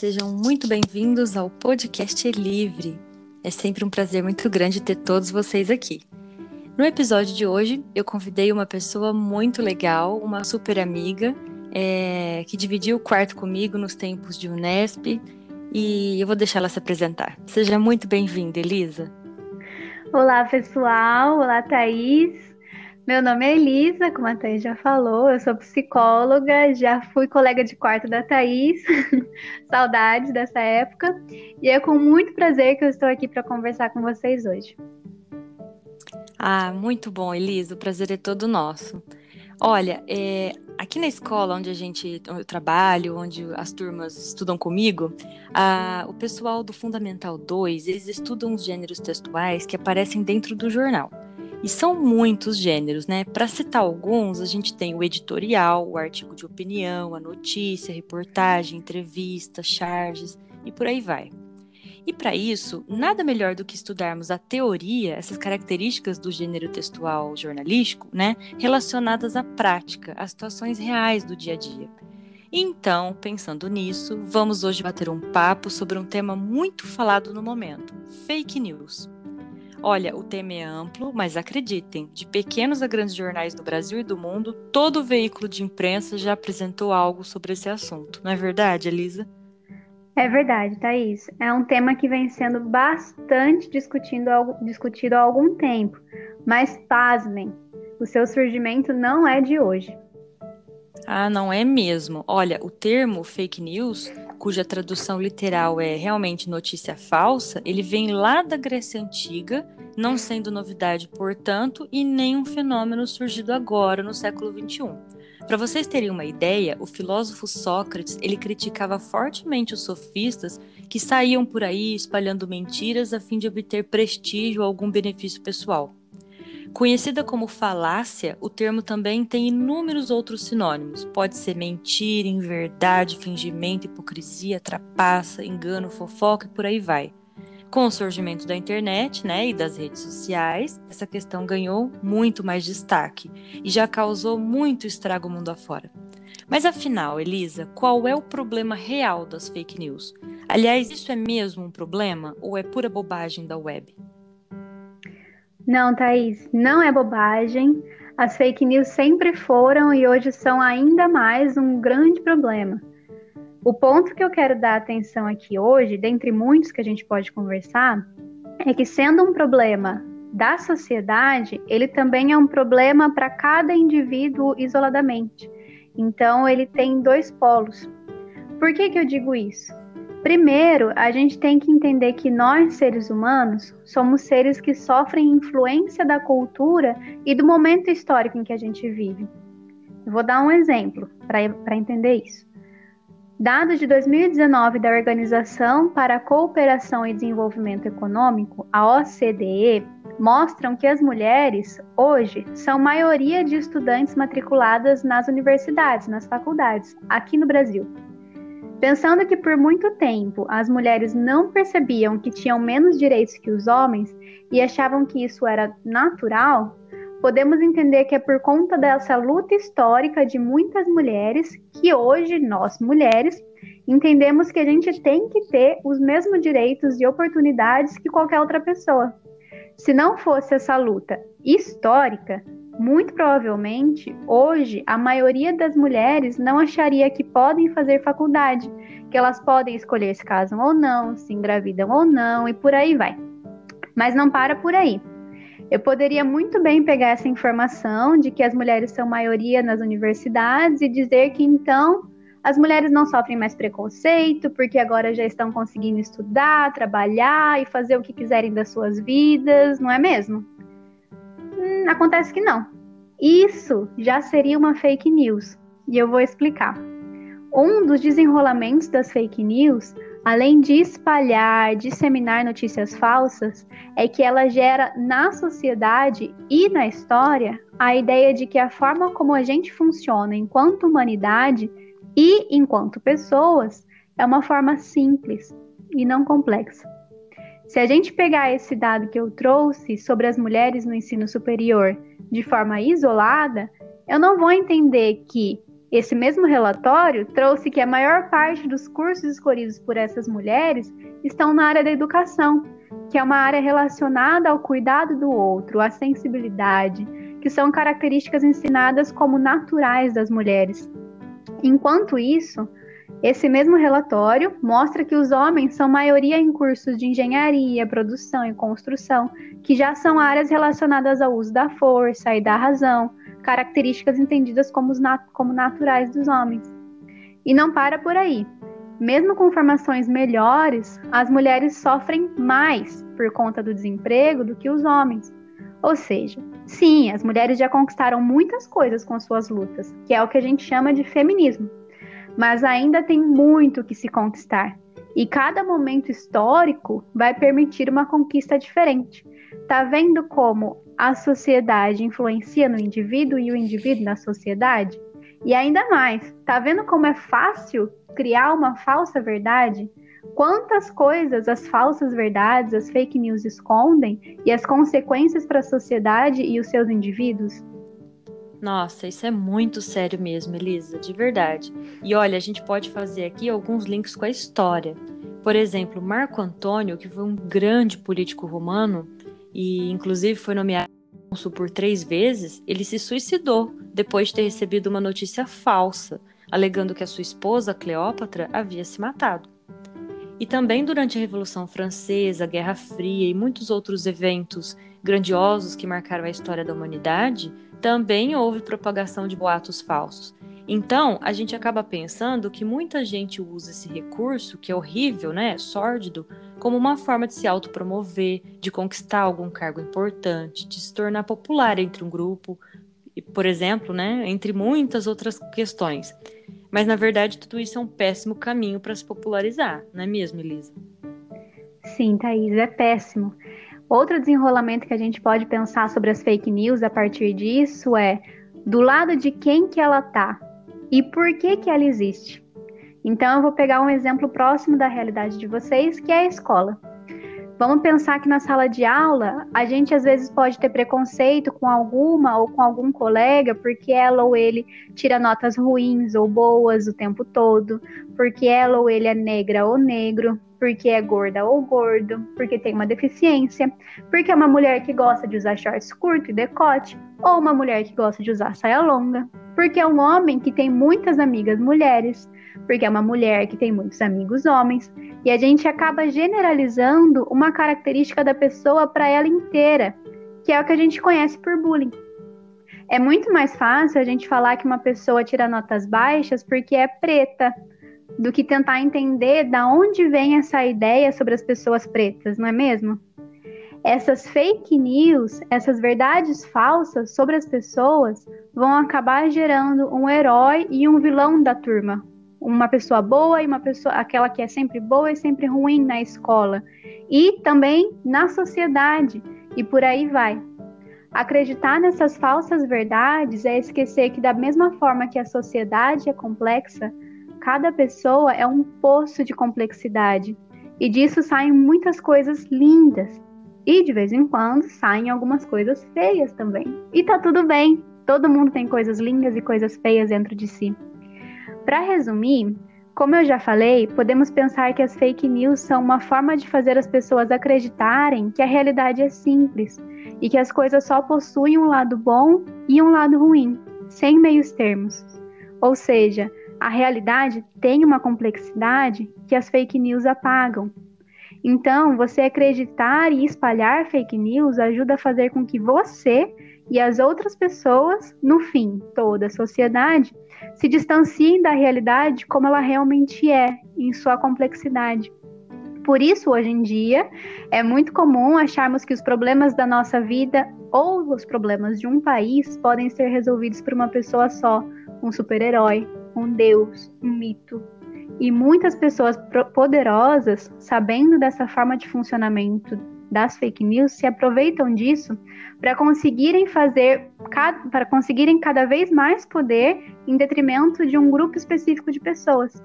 Sejam muito bem-vindos ao podcast Livre. É sempre um prazer muito grande ter todos vocês aqui. No episódio de hoje, eu convidei uma pessoa muito legal, uma super amiga, é, que dividiu o quarto comigo nos tempos de Unesp, e eu vou deixar ela se apresentar. Seja muito bem-vinda, Elisa. Olá, pessoal. Olá, Thaís. Meu nome é Elisa, como a Thaís já falou, eu sou psicóloga, já fui colega de quarto da Thaís, saudade dessa época, e é com muito prazer que eu estou aqui para conversar com vocês hoje. Ah, muito bom, Elisa, o prazer é todo nosso. Olha, é, aqui na escola onde a gente eu trabalho, onde as turmas estudam comigo, a, o pessoal do Fundamental 2, eles estudam os gêneros textuais que aparecem dentro do jornal. E são muitos gêneros, né? Para citar alguns, a gente tem o editorial, o artigo de opinião, a notícia, a reportagem, entrevista, charges e por aí vai. E para isso, nada melhor do que estudarmos a teoria, essas características do gênero textual jornalístico, né, relacionadas à prática, às situações reais do dia a dia. Então, pensando nisso, vamos hoje bater um papo sobre um tema muito falado no momento: fake news. Olha, o tema é amplo, mas acreditem, de pequenos a grandes jornais do Brasil e do mundo, todo veículo de imprensa já apresentou algo sobre esse assunto. Não é verdade, Elisa? É verdade, Thaís. É um tema que vem sendo bastante discutido, discutido há algum tempo. Mas pasmem, o seu surgimento não é de hoje. Ah, não é mesmo. Olha, o termo fake news cuja tradução literal é realmente notícia falsa, ele vem lá da Grécia Antiga, não sendo novidade, portanto, e nem um fenômeno surgido agora no século XXI. Para vocês terem uma ideia, o filósofo Sócrates ele criticava fortemente os sofistas que saíam por aí espalhando mentiras a fim de obter prestígio ou algum benefício pessoal. Conhecida como falácia, o termo também tem inúmeros outros sinônimos. Pode ser mentira, inverdade, fingimento, hipocrisia, trapaça, engano, fofoca e por aí vai. Com o surgimento da internet né, e das redes sociais, essa questão ganhou muito mais destaque e já causou muito estrago mundo afora. Mas afinal, Elisa, qual é o problema real das fake news? Aliás, isso é mesmo um problema ou é pura bobagem da web? Não, Thaís, não é bobagem. As fake news sempre foram e hoje são ainda mais um grande problema. O ponto que eu quero dar atenção aqui hoje, dentre muitos que a gente pode conversar, é que sendo um problema da sociedade, ele também é um problema para cada indivíduo isoladamente. Então, ele tem dois polos. Por que, que eu digo isso? Primeiro, a gente tem que entender que nós, seres humanos, somos seres que sofrem influência da cultura e do momento histórico em que a gente vive. Vou dar um exemplo para entender isso. Dados de 2019 da Organização para a Cooperação e Desenvolvimento Econômico, a OCDE, mostram que as mulheres, hoje, são maioria de estudantes matriculadas nas universidades, nas faculdades, aqui no Brasil. Pensando que por muito tempo as mulheres não percebiam que tinham menos direitos que os homens e achavam que isso era natural, podemos entender que é por conta dessa luta histórica de muitas mulheres que hoje nós mulheres entendemos que a gente tem que ter os mesmos direitos e oportunidades que qualquer outra pessoa. Se não fosse essa luta histórica, muito provavelmente, hoje, a maioria das mulheres não acharia que podem fazer faculdade, que elas podem escolher se casam ou não, se engravidam ou não e por aí vai. Mas não para por aí. Eu poderia muito bem pegar essa informação de que as mulheres são maioria nas universidades e dizer que então as mulheres não sofrem mais preconceito, porque agora já estão conseguindo estudar, trabalhar e fazer o que quiserem das suas vidas, não é mesmo? Hum, acontece que não. Isso já seria uma fake news, e eu vou explicar. Um dos desenrolamentos das fake news, além de espalhar, disseminar notícias falsas, é que ela gera na sociedade e na história a ideia de que a forma como a gente funciona enquanto humanidade e enquanto pessoas é uma forma simples e não complexa. Se a gente pegar esse dado que eu trouxe sobre as mulheres no ensino superior de forma isolada, eu não vou entender que Esse mesmo relatório trouxe que a maior parte dos cursos escolhidos por essas mulheres estão na área da educação, que é uma área relacionada ao cuidado do outro, à sensibilidade, que são características ensinadas como naturais das mulheres. Enquanto isso, esse mesmo relatório mostra que os homens são maioria em cursos de engenharia, produção e construção, que já são áreas relacionadas ao uso da força e da razão, características entendidas como, nat como naturais dos homens. E não para por aí. Mesmo com formações melhores, as mulheres sofrem mais por conta do desemprego do que os homens. Ou seja, sim, as mulheres já conquistaram muitas coisas com suas lutas, que é o que a gente chama de feminismo. Mas ainda tem muito que se conquistar. E cada momento histórico vai permitir uma conquista diferente. Tá vendo como a sociedade influencia no indivíduo e o indivíduo na sociedade? E ainda mais, tá vendo como é fácil criar uma falsa verdade? Quantas coisas as falsas verdades, as fake news escondem e as consequências para a sociedade e os seus indivíduos? Nossa, isso é muito sério mesmo, Elisa, de verdade. E olha, a gente pode fazer aqui alguns links com a história. Por exemplo, Marco Antônio, que foi um grande político romano, e inclusive foi nomeado por três vezes, ele se suicidou depois de ter recebido uma notícia falsa, alegando que a sua esposa, Cleópatra, havia se matado. E também durante a Revolução Francesa, Guerra Fria e muitos outros eventos grandiosos que marcaram a história da humanidade, também houve propagação de boatos falsos. Então, a gente acaba pensando que muita gente usa esse recurso, que é horrível, né, sórdido, como uma forma de se autopromover, de conquistar algum cargo importante, de se tornar popular entre um grupo, por exemplo, né, entre muitas outras questões. Mas na verdade tudo isso é um péssimo caminho para se popularizar, não é mesmo, Elisa? Sim, Thaís, é péssimo. Outro desenrolamento que a gente pode pensar sobre as fake news a partir disso é do lado de quem que ela tá e por que que ela existe. Então, eu vou pegar um exemplo próximo da realidade de vocês, que é a escola. Vamos pensar que na sala de aula, a gente às vezes pode ter preconceito com alguma ou com algum colega porque ela ou ele tira notas ruins ou boas o tempo todo, porque ela ou ele é negra ou negro, porque é gorda ou gordo, porque tem uma deficiência, porque é uma mulher que gosta de usar shorts curto e decote, ou uma mulher que gosta de usar saia longa, porque é um homem que tem muitas amigas mulheres, porque é uma mulher que tem muitos amigos homens, e a gente acaba generalizando uma característica da pessoa para ela inteira, que é o que a gente conhece por bullying. É muito mais fácil a gente falar que uma pessoa tira notas baixas porque é preta, do que tentar entender da onde vem essa ideia sobre as pessoas pretas, não é mesmo? Essas fake news, essas verdades falsas sobre as pessoas vão acabar gerando um herói e um vilão da turma, uma pessoa boa e uma pessoa, aquela que é sempre boa e sempre ruim na escola, e também na sociedade, e por aí vai. Acreditar nessas falsas verdades é esquecer que, da mesma forma que a sociedade é complexa, cada pessoa é um poço de complexidade, e disso saem muitas coisas lindas. E de vez em quando saem algumas coisas feias também. E tá tudo bem, todo mundo tem coisas lindas e coisas feias dentro de si. Para resumir, como eu já falei, podemos pensar que as fake news são uma forma de fazer as pessoas acreditarem que a realidade é simples e que as coisas só possuem um lado bom e um lado ruim, sem meios termos. Ou seja, a realidade tem uma complexidade que as fake news apagam. Então, você acreditar e espalhar fake news ajuda a fazer com que você e as outras pessoas, no fim, toda a sociedade, se distanciem da realidade como ela realmente é, em sua complexidade. Por isso, hoje em dia, é muito comum acharmos que os problemas da nossa vida ou os problemas de um país podem ser resolvidos por uma pessoa só, um super-herói, um deus, um mito. E muitas pessoas poderosas, sabendo dessa forma de funcionamento das fake news, se aproveitam disso para conseguirem fazer, para conseguirem cada vez mais poder em detrimento de um grupo específico de pessoas.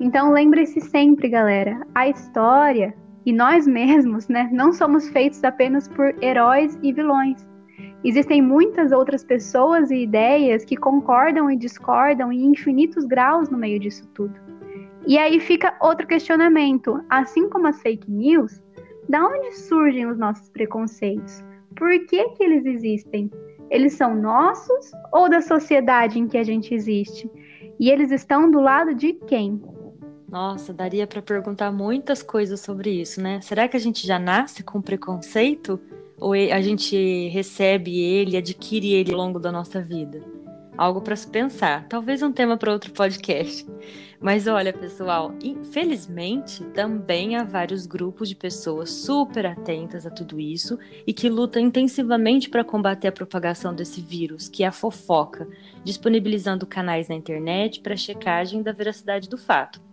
Então lembre-se sempre, galera, a história e nós mesmos, né, não somos feitos apenas por heróis e vilões. Existem muitas outras pessoas e ideias que concordam e discordam em infinitos graus no meio disso tudo. E aí fica outro questionamento: assim como as fake news, da onde surgem os nossos preconceitos? Por que, que eles existem? Eles são nossos ou da sociedade em que a gente existe? E eles estão do lado de quem? Nossa, daria para perguntar muitas coisas sobre isso, né? Será que a gente já nasce com preconceito ou a gente recebe ele, adquire ele ao longo da nossa vida? Algo para se pensar. Talvez um tema para outro podcast. Mas olha, pessoal, infelizmente também há vários grupos de pessoas super atentas a tudo isso e que lutam intensivamente para combater a propagação desse vírus, que é a fofoca, disponibilizando canais na internet para checagem da veracidade do fato.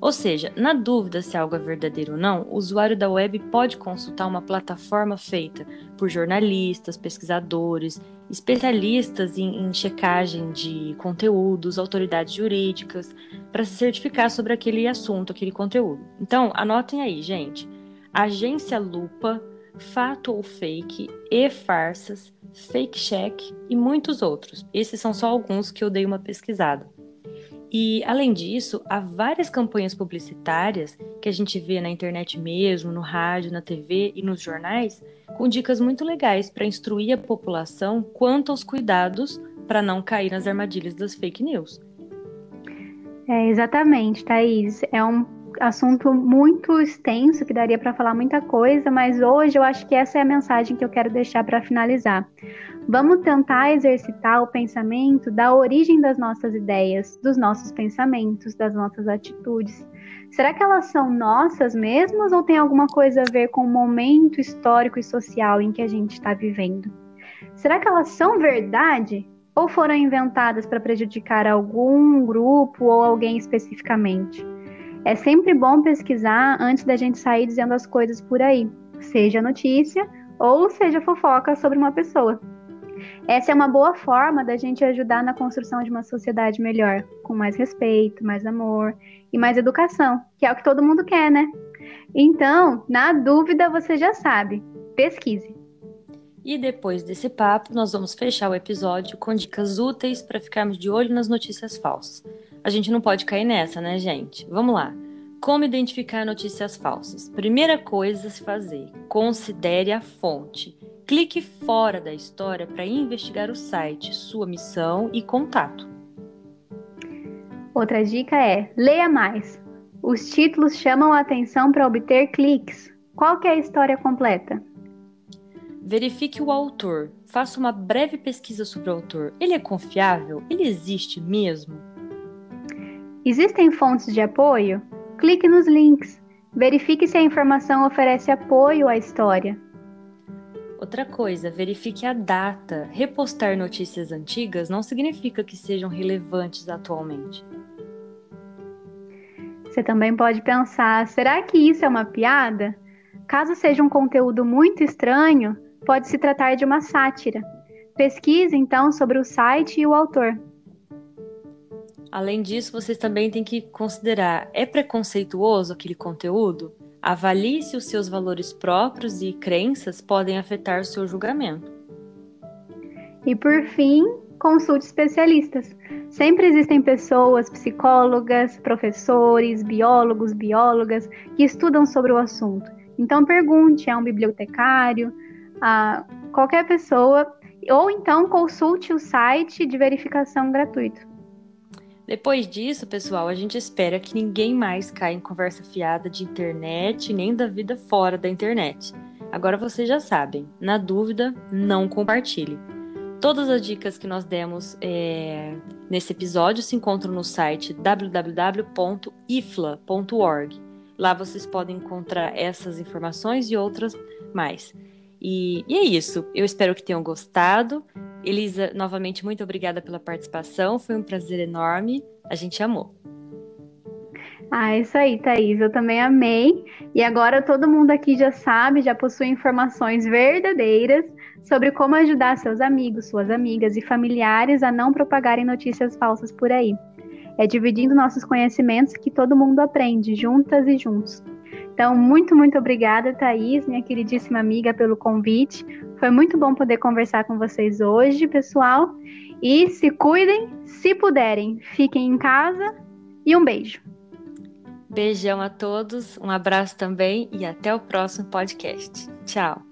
Ou seja, na dúvida se algo é verdadeiro ou não, o usuário da web pode consultar uma plataforma feita por jornalistas, pesquisadores, especialistas em, em checagem de conteúdos, autoridades jurídicas, para se certificar sobre aquele assunto, aquele conteúdo. Então, anotem aí, gente. Agência Lupa, Fato ou Fake, e-Farsas, Fake Check e muitos outros. Esses são só alguns que eu dei uma pesquisada. E, além disso, há várias campanhas publicitárias que a gente vê na internet mesmo, no rádio, na TV e nos jornais, com dicas muito legais para instruir a população quanto aos cuidados para não cair nas armadilhas das fake news. É, exatamente, Thaís. É um assunto muito extenso que daria para falar muita coisa, mas hoje eu acho que essa é a mensagem que eu quero deixar para finalizar. Vamos tentar exercitar o pensamento da origem das nossas ideias, dos nossos pensamentos, das nossas atitudes. Será que elas são nossas mesmas ou tem alguma coisa a ver com o momento histórico e social em que a gente está vivendo? Será que elas são verdade ou foram inventadas para prejudicar algum grupo ou alguém especificamente? É sempre bom pesquisar antes da gente sair dizendo as coisas por aí, seja notícia ou seja fofoca sobre uma pessoa. Essa é uma boa forma da gente ajudar na construção de uma sociedade melhor, com mais respeito, mais amor e mais educação, que é o que todo mundo quer, né? Então, na dúvida, você já sabe, pesquise. E depois desse papo, nós vamos fechar o episódio com dicas úteis para ficarmos de olho nas notícias falsas. A gente não pode cair nessa, né, gente? Vamos lá. Como identificar notícias falsas? Primeira coisa a se fazer: considere a fonte. Clique fora da história para investigar o site, sua missão e contato. Outra dica é: leia mais. Os títulos chamam a atenção para obter cliques. Qual que é a história completa? Verifique o autor. Faça uma breve pesquisa sobre o autor. Ele é confiável? Ele existe mesmo? Existem fontes de apoio? Clique nos links. Verifique se a informação oferece apoio à história. Outra coisa, verifique a data. Repostar notícias antigas não significa que sejam relevantes atualmente. Você também pode pensar: será que isso é uma piada? Caso seja um conteúdo muito estranho, pode se tratar de uma sátira. Pesquise então sobre o site e o autor. Além disso, vocês também têm que considerar: é preconceituoso aquele conteúdo? Avalie se os seus valores próprios e crenças podem afetar o seu julgamento. E por fim, consulte especialistas. Sempre existem pessoas, psicólogas, professores, biólogos, biólogas, que estudam sobre o assunto. Então pergunte a um bibliotecário, a qualquer pessoa, ou então consulte o site de verificação gratuito. Depois disso, pessoal, a gente espera que ninguém mais caia em conversa fiada de internet nem da vida fora da internet. Agora vocês já sabem, na dúvida, não compartilhe. Todas as dicas que nós demos é, nesse episódio se encontram no site www.ifla.org. Lá vocês podem encontrar essas informações e outras mais. E, e, é isso. Eu espero que tenham gostado. Elisa, novamente, muito obrigada pela participação. Foi um prazer enorme. A gente amou. Ah, isso aí, Thaís. Eu também amei. E agora todo mundo aqui já sabe, já possui informações verdadeiras sobre como ajudar seus amigos, suas amigas e familiares a não propagarem notícias falsas por aí. É dividindo nossos conhecimentos que todo mundo aprende, juntas e juntos. Então, muito, muito obrigada, Thaís, minha queridíssima amiga, pelo convite. Foi muito bom poder conversar com vocês hoje, pessoal. E se cuidem, se puderem, fiquem em casa e um beijo. Beijão a todos, um abraço também e até o próximo podcast. Tchau.